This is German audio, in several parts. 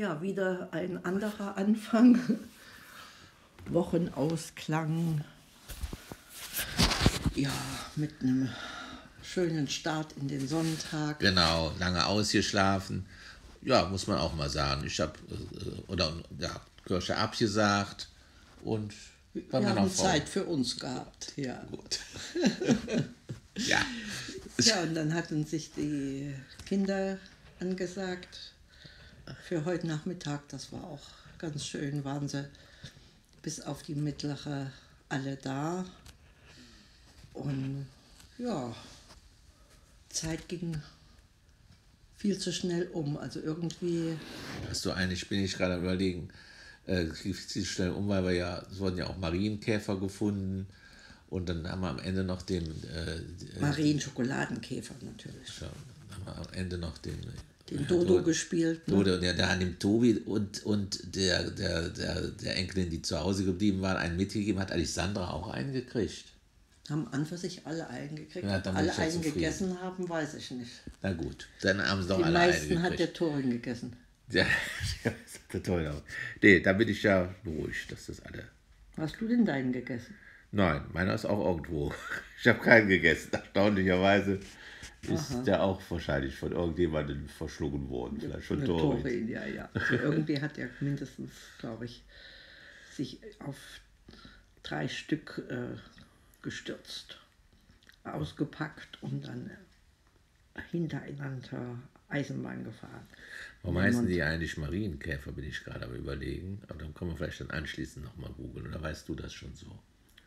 Ja, wieder ein anderer Anfang. Wochenausklang. Ja, mit einem schönen Start in den Sonntag. Genau, lange ausgeschlafen. Ja, muss man auch mal sagen. Ich habe, äh, oder ja, Kirche abgesagt und wir haben Zeit für uns gehabt, ja. Gut. ja. Ja, und dann hatten sich die Kinder angesagt für heute Nachmittag. Das war auch ganz schön, waren sie bis auf die mittlere alle da. Und ja, Zeit ging viel zu schnell um. Also irgendwie. Hast du eigentlich, bin ich gerade überlegen, äh, viel zu schnell um, weil wir ja, es wurden ja auch Marienkäfer gefunden. Und dann haben wir am Ende noch den. Äh, Marienschokoladenkäfer natürlich. Dann haben wir am Ende noch den. Den Dodo ja, gespielt. Ne? Dodo, der, der hat dem Tobi und, und der, der, der, der Enkelin, die zu Hause geblieben waren, einen mitgegeben, hat Alexandra auch einen gekriegt. Haben an für sich alle eingekriegt. Ja, alle einen gegessen haben, weiß ich nicht. Na gut, dann haben sie doch Die alle meisten hat der Torin gegessen. Ja, der Torin auch. Nee, da bin ich ja beruhigt, dass das alle. Hast du denn deinen gegessen? Nein, meiner ist auch irgendwo. Ich habe keinen gegessen. Erstaunlicherweise ist Aha. der auch wahrscheinlich von irgendjemandem verschlungen worden. Vielleicht schon Torin. Torin. Ja, ja. Also irgendwie hat er mindestens, glaube ich, sich auf drei Stück äh, gestürzt, ausgepackt und dann hintereinander Eisenbahn gefahren. Warum heißen die eigentlich Marienkäfer, bin ich gerade am überlegen. Aber dann können wir vielleicht dann anschließend nochmal googeln. Oder weißt du das schon so?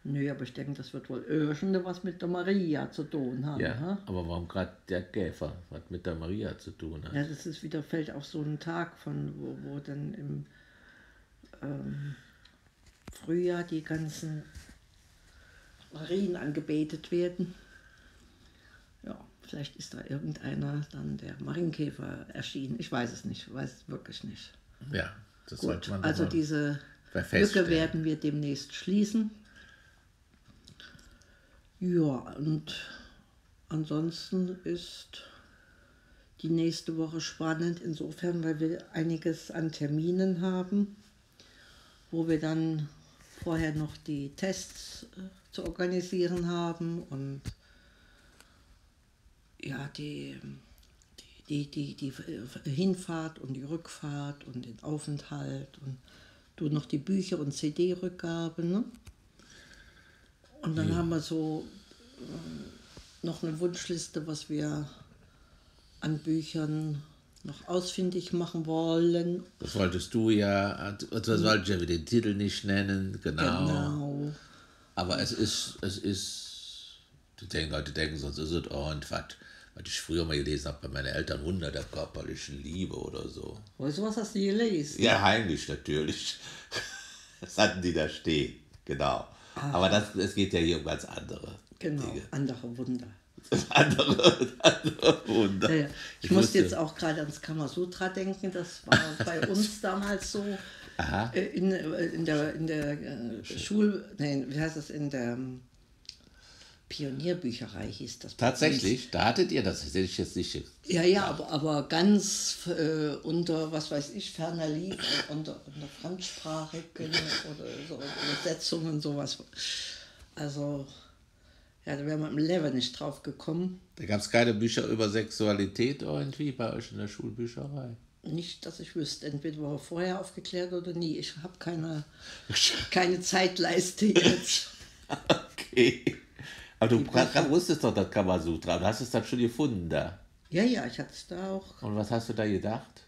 Nö, aber ich denke, das wird wohl irgendwas was mit der Maria zu tun haben. Ja, ha? aber warum gerade der Käfer? Was mit der Maria zu tun hat? Ja, das ist wieder, fällt auf so einen Tag, von, wo, wo dann im ähm, Frühjahr die ganzen Marien angebetet werden. Ja, vielleicht ist da irgendeiner dann der Marienkäfer erschienen. Ich weiß es nicht, weiß es wirklich nicht. Ja, das Gut, sollte man Also diese Lücke werden wir demnächst schließen. Ja, und ansonsten ist die nächste Woche spannend, insofern, weil wir einiges an Terminen haben, wo wir dann vorher noch die Tests äh, zu organisieren haben und ja, die, die, die, die, Hinfahrt und die Rückfahrt und den Aufenthalt und du noch die Bücher und CD-Rückgabe. Ne? Und dann ja. haben wir so äh, noch eine Wunschliste, was wir an Büchern noch ausfindig machen wollen. Das wolltest du ja, das wollte ich ja den Titel nicht nennen, genau. Genau. Aber es ist, es ist, die denken, Leute denken, sonst ist es oh, und was, was ich früher mal gelesen habe bei meinen Eltern, Wunder der körperlichen Liebe oder so. Weißt du, was hast du gelesen? Ja, heimlich natürlich. Das hatten die da stehen, genau. Aha. Aber das, es geht ja hier um ganz andere Genau, Dinge. andere Wunder. andere, andere Wunder. Ja, ja. Ich, ich musste jetzt auch gerade ans Kamasutra denken, das war bei uns damals so. Aha. Äh, in, äh, in der, in der äh, Schul, nein, wie heißt das, in der ähm, Pionierbücherei hieß das. Tatsächlich, da hattet ihr das, hätte ich jetzt nicht. Ja, ja, aber, aber ganz äh, unter, was weiß ich, ferner liegt, unter, unter Fremdsprachigen oder so Übersetzungen, sowas. Also, ja, da wäre man im Level nicht drauf gekommen. Da gab es keine Bücher über Sexualität irgendwie bei euch in der Schulbücherei. Nicht, dass ich wüsste. Entweder war vorher aufgeklärt oder nie. Ich habe keine, keine Zeitleiste jetzt. okay. Aber du wusstest doch das Kamasutra. Du hast es dann schon gefunden da. Ja, ja, ich hatte es da auch. Und was hast du da gedacht?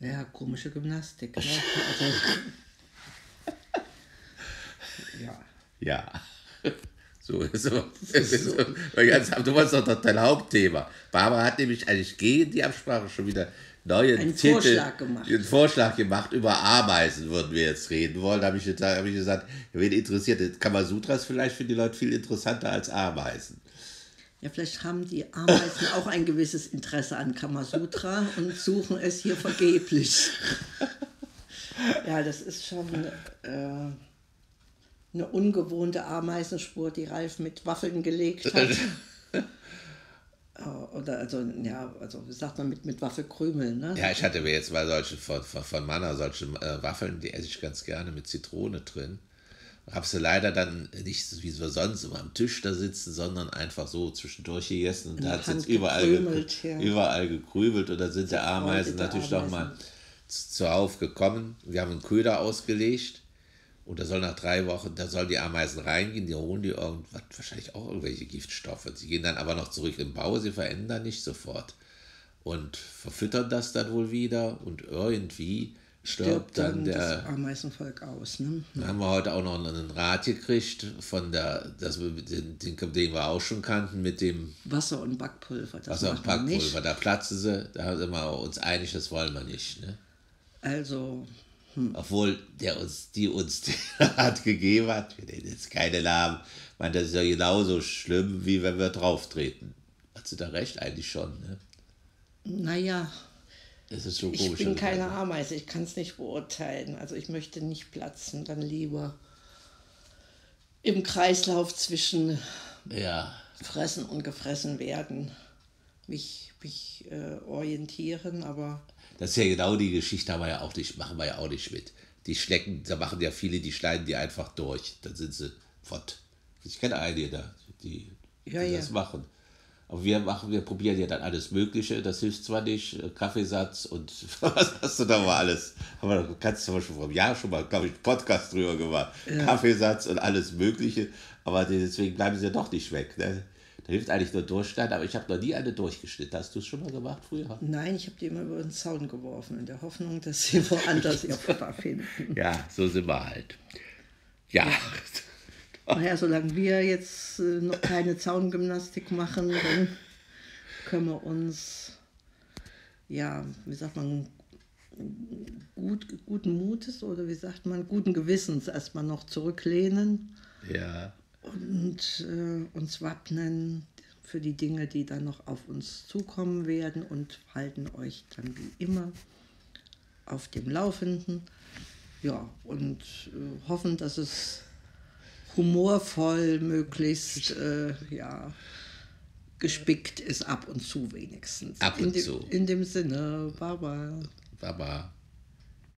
Ja, komische Gymnastik. Ne? Also, ja. Ja. So, so, so. Du warst doch dein Hauptthema. Barbara hat nämlich eigentlich gegen die Absprache schon wieder neue einen Titel, Vorschlag gemacht. einen Vorschlag gemacht. Über Ameisen würden wir jetzt reden wollen. Da habe ich, hab ich gesagt, wen interessiert, Kamasutras vielleicht für die Leute viel interessanter als Ameisen. Ja, vielleicht haben die Ameisen auch ein gewisses Interesse an Kamasutra und suchen es hier vergeblich. ja, das ist schon äh, eine ungewohnte Ameisenspur, die Ralf mit Waffeln gelegt hat. oder also, ja, also wie sagt man, mit, mit Waffelkrümeln, ne? Ja, ich hatte mir jetzt mal solche von, von, von Manna, solche äh, Waffeln, die esse ich ganz gerne mit Zitrone drin. Habe sie leider dann nicht wie wir sonst immer am Tisch da sitzen, sondern einfach so zwischendurch gegessen und da hat es jetzt überall, gekrümelt, ja. überall gekrümelt und da sind der Ameisen natürlich doch mal zuhauf gekommen. Wir haben einen Köder ausgelegt und da soll nach drei Wochen, da sollen die Ameisen reingehen, die holen die irgendwas, wahrscheinlich auch irgendwelche Giftstoffe. Sie gehen dann aber noch zurück im Bau, sie verändern nicht sofort. Und verfüttern das dann wohl wieder und irgendwie stirbt, stirbt dann, dann, der das Ameisenvolk aus. Ne? Dann haben wir heute auch noch einen Rat gekriegt von der, das den, den wir auch schon kannten, mit dem Wasser und Backpulver. Das Wasser und Backpulver, da platzen sie, da sind wir uns einig, das wollen wir nicht. Ne? Also. Hm. Obwohl der uns, die uns den Rat gegeben hat, wir nennen jetzt keine Namen, man, das ist ja genauso schlimm, wie wenn wir drauf treten. Hat sie da recht eigentlich schon, ne? Naja, das ist so komisch. Ich bin keine Ameise, ich kann es nicht beurteilen. Also ich möchte nicht platzen, dann lieber im Kreislauf zwischen ja. Fressen und gefressen werden mich, mich äh, orientieren, aber. Das ist ja genau die Geschichte, haben wir ja auch nicht, machen wir ja auch nicht mit. Die Schlecken, da machen ja viele, die schneiden die einfach durch. Dann sind sie fort. Ich kenne einige da, die, die ja, das ja. machen. Aber wir machen, wir probieren ja dann alles Mögliche. Das hilft zwar nicht, äh, Kaffeesatz und was hast du da mal alles? Haben wir, kannst du mal schon vor einem Jahr schon mal, glaube ich, einen Podcast drüber gemacht. Ja. Kaffeesatz und alles Mögliche. Aber deswegen bleiben sie ja doch nicht weg. Ne? Da hilft eigentlich nur Durchschneiden, aber ich habe noch nie eine durchgeschnitten. Hast du es schon mal gemacht früher? Nein, ich habe die immer über den Zaun geworfen, in der Hoffnung, dass sie woanders ihr Futter finden. Ja, so sind wir halt. Ja. ja. Naja, solange wir jetzt äh, noch keine Zaungymnastik machen, dann können wir uns, ja, wie sagt man, gut, guten Mutes oder wie sagt man, guten Gewissens erstmal noch zurücklehnen. Ja. Und äh, uns wappnen für die Dinge, die dann noch auf uns zukommen werden und halten euch dann wie immer auf dem Laufenden. Ja, und äh, hoffen, dass es humorvoll, möglichst äh, ja, gespickt ist, ab und zu wenigstens. Ab und in dem, zu. In dem Sinne, Baba. Baba.